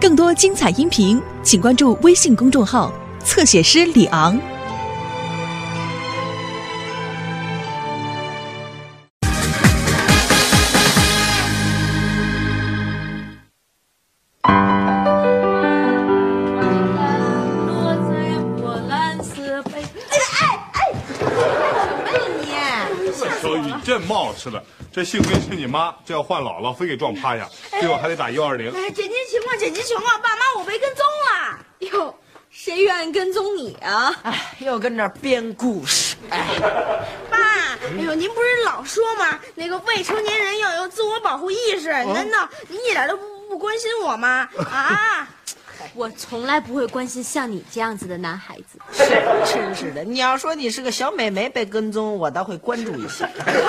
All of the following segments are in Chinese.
更多精彩音频，请关注微信公众号“侧写师李昂”。落在我蓝色背。哎哎哎！什么呀你？小雨，你真冒失了。这幸亏是你妈，这要换姥姥，非给撞趴下，最后还得打幺二零。哎，紧急情况，紧急情况！爸妈，我被跟踪了。哟，谁愿意跟踪你啊？哎，又跟这编故事。哎，爸，哎呦，您不是老说吗？那个未成年人要有自我保护意识。难道您一点都不不关心我吗？啊！我从来不会关心像你这样子的男孩子。是，真是的。你要说你是个小美眉被跟踪，我倒会关注一下。可以有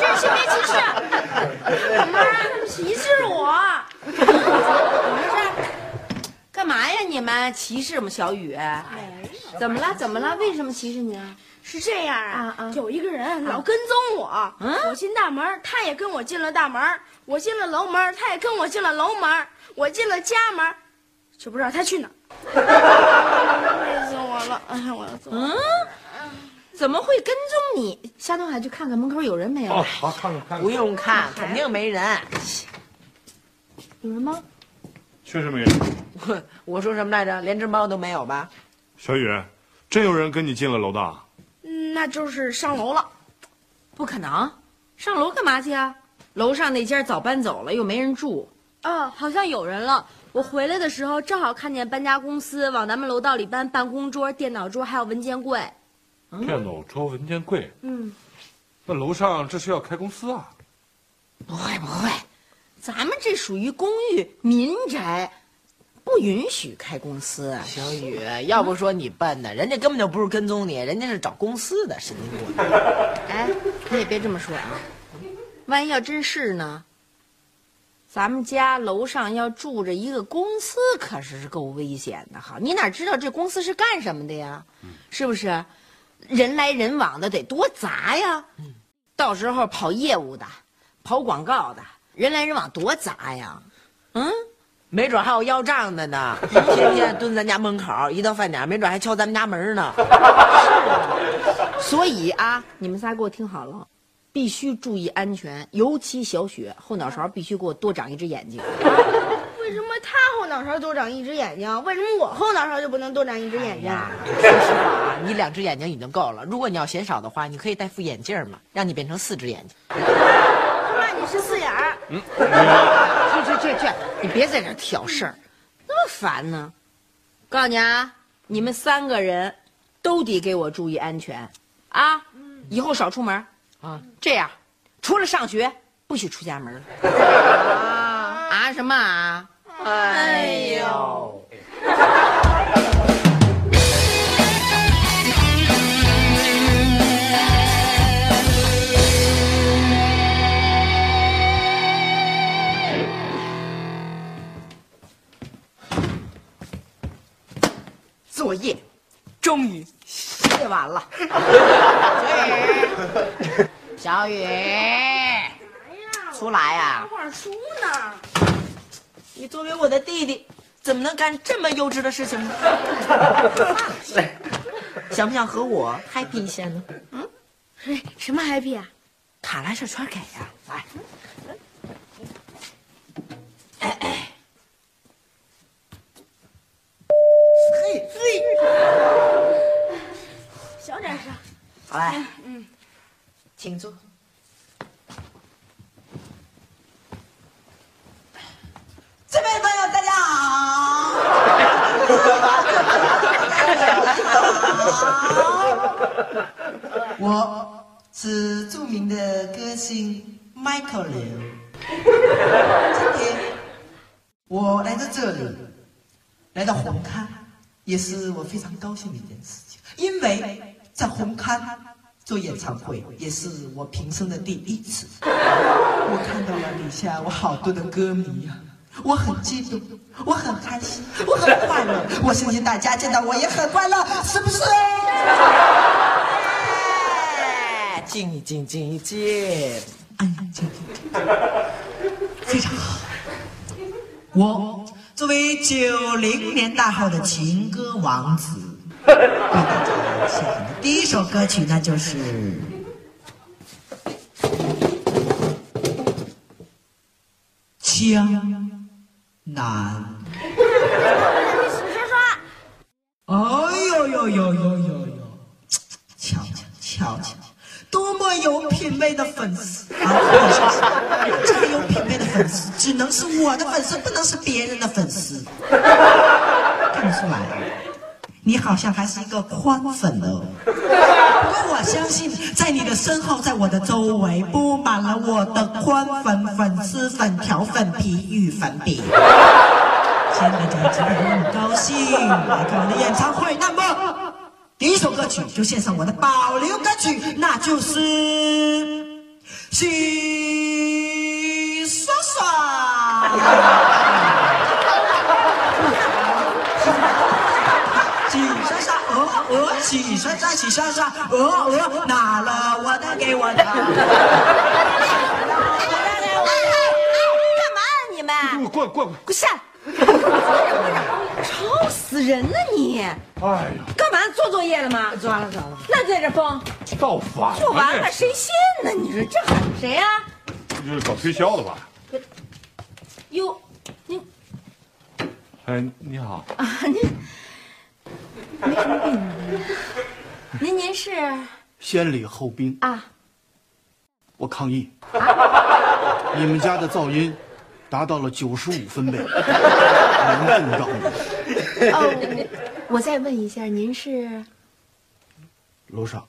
这性别歧视，妈，歧视我！干嘛呀？你们歧视我们小雨？怎么了？怎么了？为什么歧视你啊？是这样啊啊啊，有一个人老跟踪我，嗯我进大门，他也跟我进了大门；我进了楼门，他也跟我进了楼门；我进了家门，就不知道他去哪儿。累死我了！哎呀，我要走。嗯？怎么会跟踪你？夏东海去看看门口有人没有？哦，好，看看看看，不用看，肯定没人。有人吗？确实没人。我 我说什么来着？连只猫都没有吧？小雨，真有人跟你进了楼道？嗯那就是上楼了。不可能，上楼干嘛去啊？楼上那间早搬走了，又没人住。啊，好像有人了。我回来的时候正好看见搬家公司往咱们楼道里搬办公桌、电脑桌，还有文件柜。电脑桌、文件柜。嗯，那楼上这是要开公司啊？不会不会，咱们这属于公寓民宅，不允许开公司。小雨，要不说你笨呢，人家根本就不是跟踪你，人家是找公司的，神经病。哎，你也别这么说啊，万一要真是呢？咱们家楼上要住着一个公司，可是够危险的哈！你哪知道这公司是干什么的呀？是不是？人来人往的得多杂呀！到时候跑业务的，跑广告的，人来人往多杂呀！嗯，没准还有要账的呢，天天蹲咱家门口，一到饭点，没准还敲咱们家门呢。是 啊所以啊，你们仨给我听好了，必须注意安全，尤其小雪后脑勺必须给我多长一只眼睛。为什么他后脑勺多长一只眼睛？为什么我后脑勺就不能多长一只眼睛？说实话啊，你两只眼睛已经够了。如果你要嫌少的话，你可以戴副眼镜嘛，让你变成四只眼睛。那你是四眼儿。去去去去，你别在这挑事儿，那么烦呢。告诉你啊，你们三个人都得给我注意安全啊！以后少出门啊。这样，除了上学，不许出家门啊啊什么啊？哎呦，作业终于写完了。小雨，出来呀、画书呢？你作为我的弟弟，怎么能干这么幼稚的事情呢？想不想和我 happy 一下呢？嗯，什么 happy 啊？卡拉小圈给呀、来，嘿嘿，小点声。好来，嗯，请坐。这位朋友，大家好。我是著名的歌星 Michael 刘。今天我来到这里，来到红磡，也是我非常高兴的一件事情，因为在红磡做演唱会也是我平生的第一次。我看到了底下我好多的歌迷啊，我很激动，我很开心，我很快乐。我相信大家见到我也很快乐，是不是？哎静一静，静一静，安安静静静，非常好。我作为九零年代后的情歌王子，第一首歌曲，那就是《江南》。哎呦呦呦呦呦呦！瞧瞧瞧瞧，多么有品位的粉丝啊！我说是这么有品位的粉丝，只能是我的粉丝，不能是别人的粉丝。看得出来，你好像还是一个宽粉哦。不过我相信，在你的身后，在我的周围，布满了我的宽粉、粉丝粉、条粉、皮与粉饼。今天大家今天很高兴来看我的演唱会，那么第一首歌曲就献上我的保留歌曲，那就是《洗刷刷》。鹅鹅，洗刷刷，洗刷刷，鹅鹅，拿了我的给我的。干嘛啊你们？过过过！滚下！吵死人了你！哎呀，干嘛做作业了吗？做完了，做完了。那在这疯，造反！做完了谁信呢？你说这谁呀、这就是搞推销的吧？哟，你哎，你好，啊你没什么病？您您是先礼后兵，啊？我抗议！你们家的噪音达到了九十五分贝，严重扰民。哦，我再问一下，您是楼上，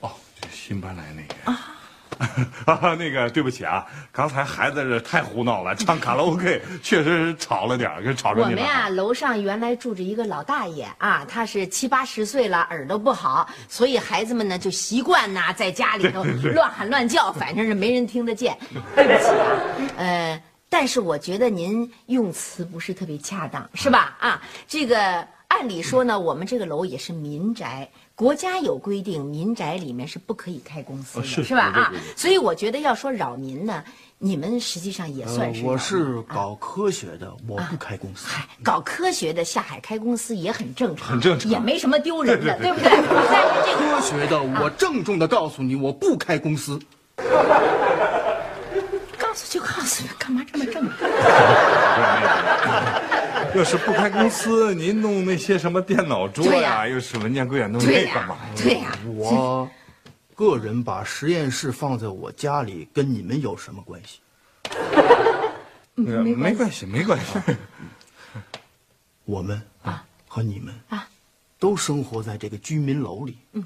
哦，新搬来那个啊，那个对不起啊，刚才孩子这太胡闹了，唱卡拉 OK 确实是吵了点儿，给吵着你了。我们呀，楼上原来住着一个老大爷啊，他是七八十岁了，耳朵不好，所以孩子们呢就习惯呐在家里头乱喊乱叫，反正是没人听得见。对不起啊，呃，但是我觉得您用词不是特别恰当，是吧？啊，这个按理说呢，我们这个楼也是民宅。国家有规定，民宅里面是不可以开公司的，哦是是吧？啊所以我觉得要说扰民呢，你们实际上也算是、呃我是搞科学的，我不开公司。嗨，搞科学的下海开公司也很正常，很正常也没什么丢人的，对不对？但是这个科学的，我郑重的告诉你，我不开公司。告诉就告诉，干嘛这么正 常？要是不开公司，您弄那些什么电脑桌呀，呀又是文件柜啊，弄对呀、那干嘛？对呀、我个人把实验室放在我家里，跟你们有什么关系？没关系，没关系。我们啊和你们啊，都生活在这个居民楼里。嗯，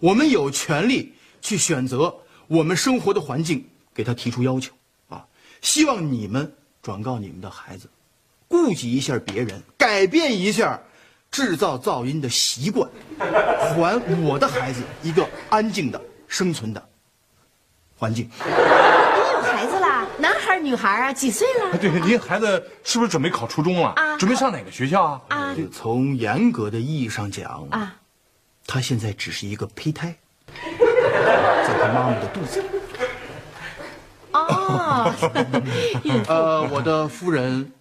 我们有权利去选择我们生活的环境，给他提出要求啊。希望你们转告你们的孩子，顾及一下别人，改变一下制造噪音的习惯，还我的孩子一个安静的生存的环境。您有孩子啦？男孩女孩啊？几岁了？对，您孩子是不是准备考初中了？啊准备上哪个学校啊？啊从严格的意义上讲啊，他现在只是一个胚胎，在他妈妈的肚子里。哦，呃，我的夫人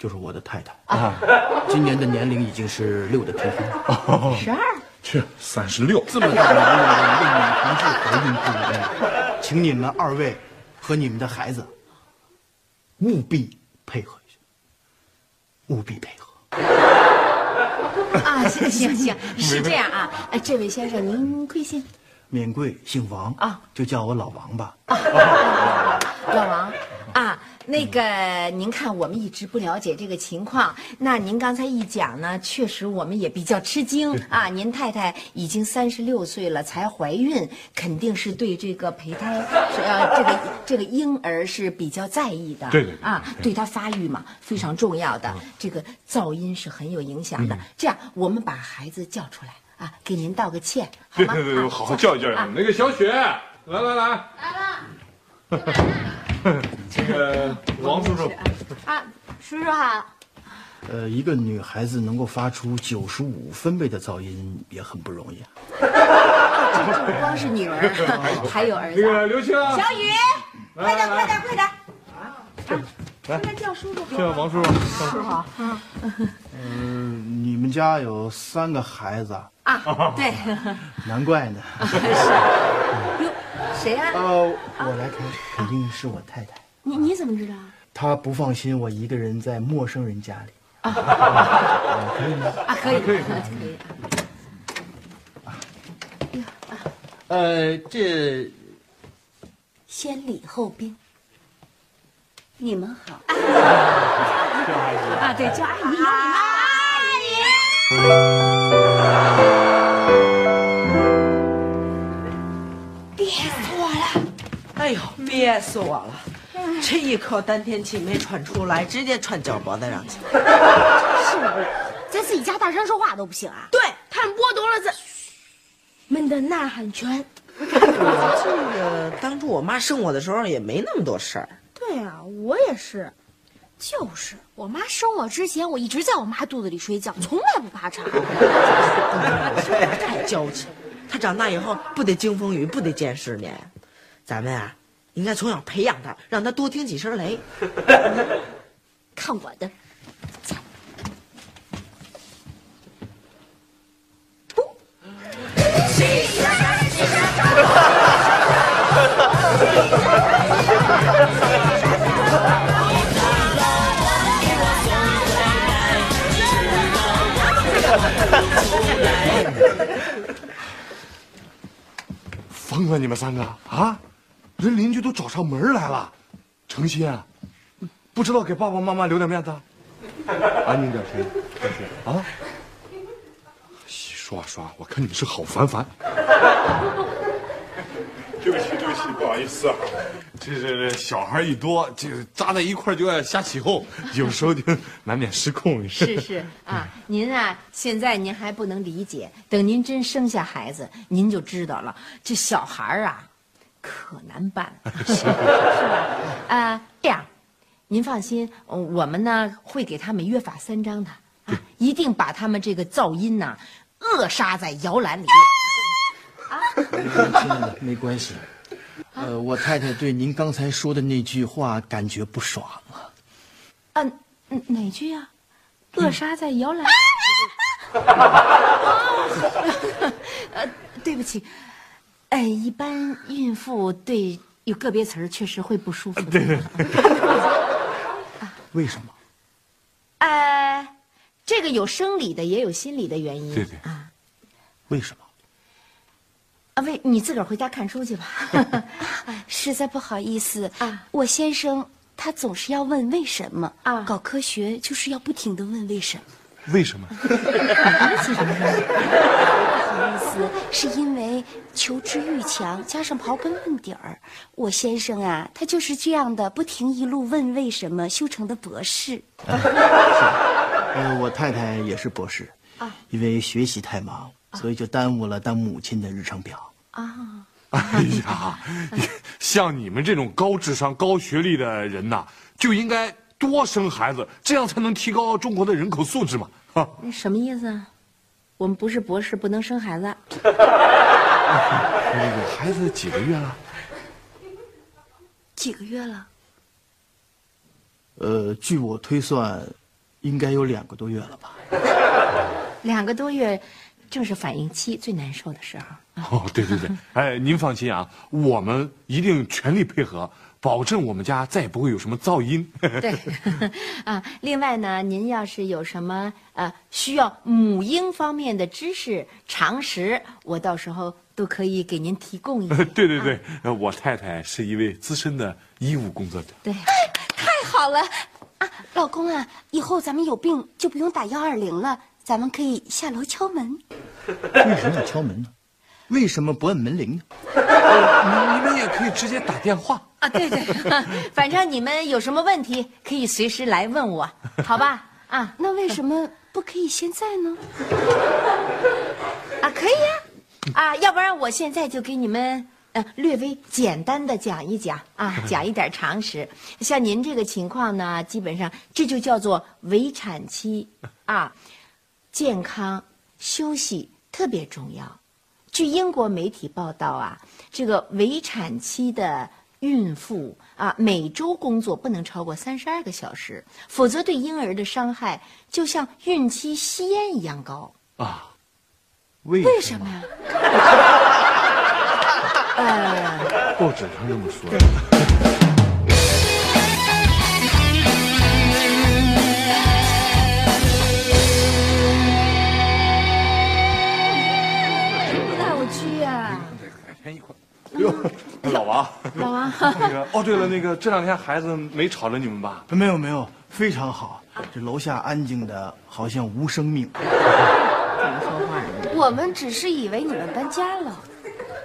就是我的太太啊，今年的年龄已经是六的平方，十二。去三十六。这么大年龄的为女同志怀孕不容易，请你们二位和你们的孩子务必配合一下，务必配合。啊，行行行，是这样啊。哎，这位先生，您贵姓？免贵姓王啊，就叫我老王吧。那个您看，我们一直不了解这个情况。那您刚才一讲呢，确实我们也比较吃惊啊。您太太已经三十六岁了，才怀孕，肯定是对这个胚胎是呃这个这个婴儿是比较在意的。对对对啊，对他发育嘛非常重要的。这个噪音是很有影响的。这样，我们把孩子叫出来啊，给您道个歉，好吗？对对对，啊好好教育教育啊。那个小雪，来来来，来了。这个王叔叔，啊，叔叔好。呃，一个女孩子能够发出九十五分贝的噪音也很不容易啊。这 不光是女儿，还有儿那子。个刘青，小雨，快点，快点，快点！来，应该叫叔叔。这个王叔叔，叔叔好嗯，你们家有三个孩子，啊，对，难怪呢。哟，谁呀？呃，我来开，肯定是我太太。你你怎么知道？她不放心我一个人在陌生人家里。啊，可以吗？啊，可以，可以。可以呃，这先礼后兵。你们好，啊，对，叫阿姨，哎呦，憋死我了！这一口丹田气没喘出来，直接喘脚脖子上去。在自己家大声说话都不行啊！对他们剥夺了咱们的呐喊权。这个当初我妈生我的时候也没那么多事儿。对啊，我也是。就是我妈生我之前，我一直在我妈肚子里睡觉，从来不爬床。太娇气，她长大以后不得经风雨，不得见世面。咱们啊，应该从小培养他，让他多听几声雷。看我的！疯了你们三个啊！人邻居都找上门来了，诚心啊，不知道给爸爸妈妈留点面子，安静点行吗？啊！说啊说啊，我看你们是好烦烦。对不起对不起，不好意思啊，这这这小孩一多，这个扎在一块就爱瞎起哄，有时候就难免失控。是是啊，您啊，现在您还不能理解，等您真生下孩子，您就知道了。这小孩啊，可难办，是吧？啊，这样，您放心，我们呢会给他们约法三章的啊，一定把他们这个噪音呐扼杀在摇篮里。亲爱的，没关系。呃，我太太对您刚才说的那句话感觉不爽啊。啊，嗯哪句呀？扼杀在摇篮。呃，对不起，哎，一般孕妇对有个别词儿确实会不舒服的。对 对。为什么？呃，这个有生理的，也有心理的原因。对对啊，为什么？啊，为，你自个儿回家看书去吧。实在不好意思啊，我先生他总是要问为什么啊搞科学就是要不停的问为什么。为什么？不好意思，是因为求知欲强，加上刨根问底儿。我先生啊，他就是这样的，不停一路问为什么，修成的博士。呃，我太太也是博士，啊，因为学习太忙，所以就耽误了当母亲的日程表。啊，哎呀，像你们这种高智商、高学历的人呐，就应该多生孩子，这样才能提高中国的人口素质嘛。哈，那什么意思啊？我们不是博士，不能生孩子。那个孩子几个月了？几个月了？呃，据我推算，应该有两个多月了吧。两个多月，正是反应期最难受的时候。哦，对对对，哎，您放心啊，我们一定全力配合，保证我们家再也不会有什么噪音。对，啊，另外呢，您要是有什么呃需要母婴方面的知识常识，我到时候都可以给您提供一些。对对对，呃我太太是一位资深的医务工作者。对，太好了啊，老公啊，以后咱们有病就不用打幺二零了，咱们可以下楼敲门。为什么要敲门呢？为什么不按门铃呢？你你们也可以直接打电话。啊，对对，反正你们有什么问题可以随时来问我，好吧？啊，那为什么不可以现在呢？啊，可以呀、啊，要不然我现在就给你们呃略微简单的讲一讲啊，讲一点常识。像您这个情况呢，基本上这就叫做围产期啊，健康休息特别重要。据英国媒体报道啊，这个围产期的孕妇啊，每周工作不能超过三十二个小时，否则对婴儿的伤害就像孕期吸烟一样高。啊，为为什么呀？呃，报纸上这么说的。带我去呀、改天一块。哟，老王，老王，那个哦，对了，那个这两天孩子没吵着你们吧？没有没有，非常好。这楼下安静的好像无生命。怎么说话呢？我们只是以为你们搬家了。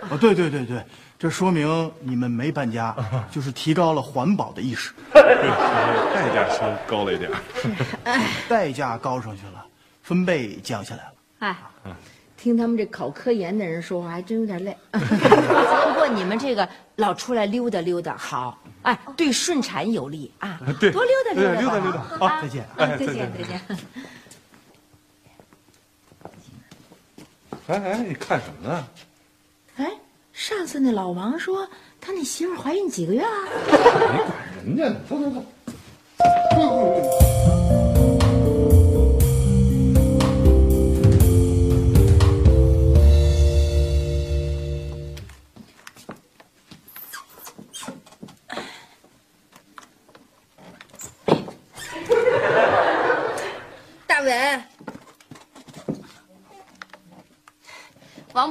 哦，对对对对，这说明你们没搬家，就是提高了环保的意识，代价稍高了一点。代价高上去了，分贝降下来了。哎，听他们这考科研的人说话，还真有点累。不过你们这个老出来溜达溜达好，哎，对顺产有利啊。对多溜达溜达溜达溜达好啊再见哎再见见再见。哎哎，你看什么呢？哎，上次那老王说他那媳妇怀孕几个月了？你管人家呢，走走走。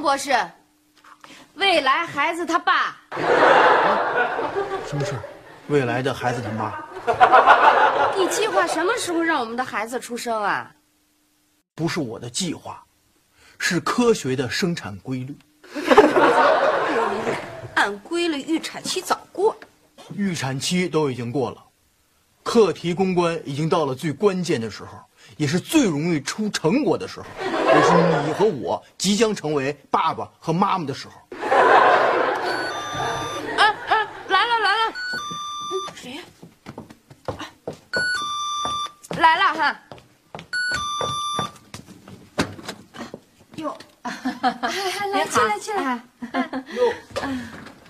博士，未来孩子他爸，什么事儿？未来的孩子他妈你计划什么时候让我们的孩子出生啊？不是我的计划，是科学的生产规律。按规律，预产期早过。预产期都已经过了，课题攻关已经到了最关键的时候，也是最容易出成果的时候，也是你和我即将成为爸爸和妈妈的时候。哎哎，来了来了，嗯，谁呀？来了哈。哟，来进来进来。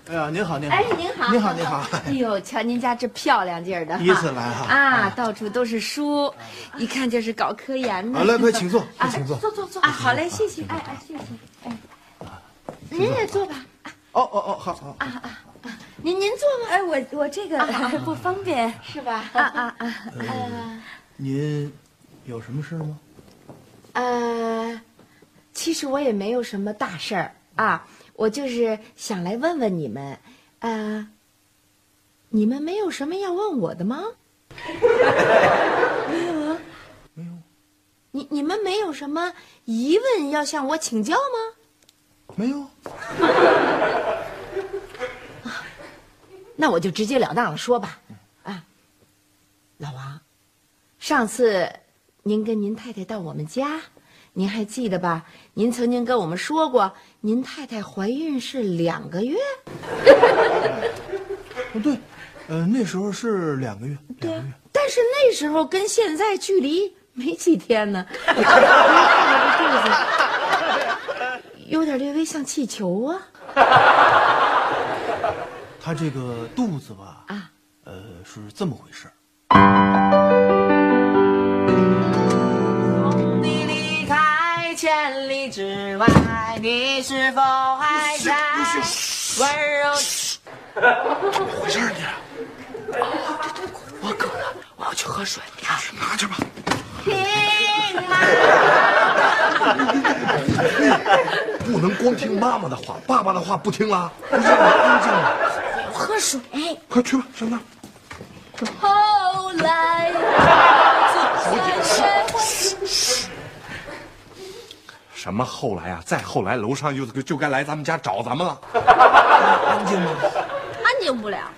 哎呀，您好，您好，哎，您好，您好，您好。哎呦，瞧您家这漂亮劲儿的，第一次来哈啊，到处都是书，一看就是搞科研的。好，来，快请坐，啊请坐。坐坐坐啊，好嘞，谢谢，哎哎，谢谢，哎，您也坐吧，哦哦哦，好好。您您坐吧，哎，我我这个不方便。是吧？啊啊啊！您有什么事吗？呃，其实我也没有什么大事儿啊，我就是想来问问你们，呃，你们没有什么要问我的吗？没有啊，没有，你你们没有什么疑问要向我请教吗？没有。啊那我就直截了当的说吧，啊，老王，上次您跟您太太到我们家，您还记得吧？您曾经跟我们说过，您太太怀孕是两个月。不，对，呃，那时候是两个月，两个月。但是那时候跟现在距离没几天呢，您看着这肚子，有点略微像气球啊。他这个肚子吧，啊，呃，是这么回事 之外，你是否还在温柔？回事儿你？我渴了，我要去喝水啊！拿去吧。不能光听妈妈的话，爸爸的话不听了。不让我安静点。喝水。快去吧，上那儿。后来，什么后来啊？再后来，楼上就就该来咱们家找咱们了。安静吗？安静不了。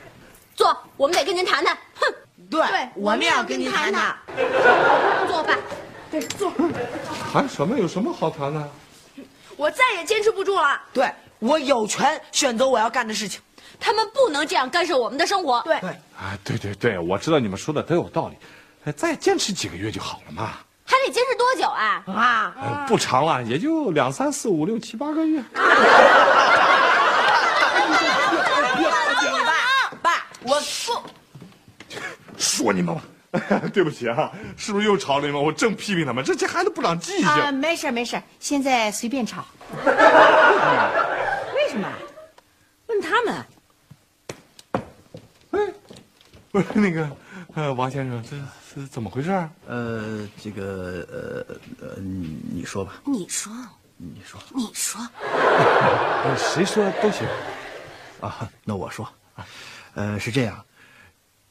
坐，我们得跟您谈谈。哼，对，我们要跟您谈谈。坐吧。谈什么？有什么好谈的？我再也坚持不住了。对我有权选择我要干的事情。他们不能这样干涉我们的生活。对，对，啊，对对对，我知道你们说的都有道理。哎，再坚持几个月就好了嘛。还得坚持多久啊？啊，呃不长了，也就两三四五六七八个月。爸，我说 说你们吧。对不起啊，是不是又吵了你们？我正批评他们，这这孩子不长记性。啊，没事没事，现在随便吵。为什么？问他们。嗯，不是那个，呃，王先生，这是怎么回事？呃，这个，呃呃，你你说吧。你说。你说。你说。谁说都行。啊，那我说。呃，是这样。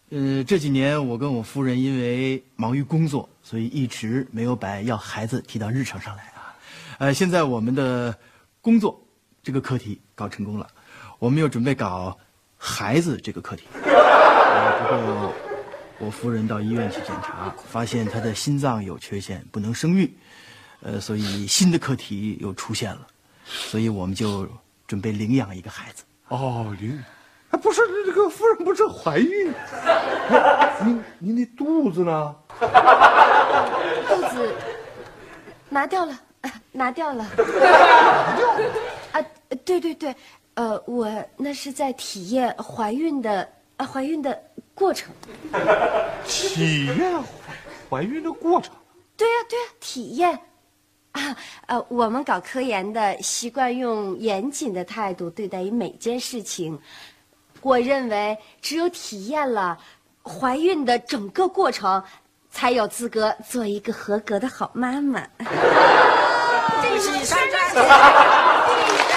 呃，这几年我跟我夫人因为忙于工作，所以一直没有把要孩子提到日程上来啊。呃，现在我们的工作这个课题搞成功了，我们又准备搞孩子这个课题。呃不过我夫人到医院去检查，发现她的心脏有缺陷，不能生育。呃，所以新的课题又出现了，所以我们就准备领养一个孩子。哦，领。哎，不是这个夫人不是怀孕？您您那肚子呢？肚子拿掉了，拿掉了。拿掉？啊，对对对，呃，我那是在体验怀孕的啊，怀孕的过程。体验怀怀孕的过程？对呀对呀，体验。啊，呃，我们搞科研的习惯用严谨的态度对待于每件事情。我认为，只有体验了怀孕的整个过程，才有资格做一个合格的好妈妈。这是上这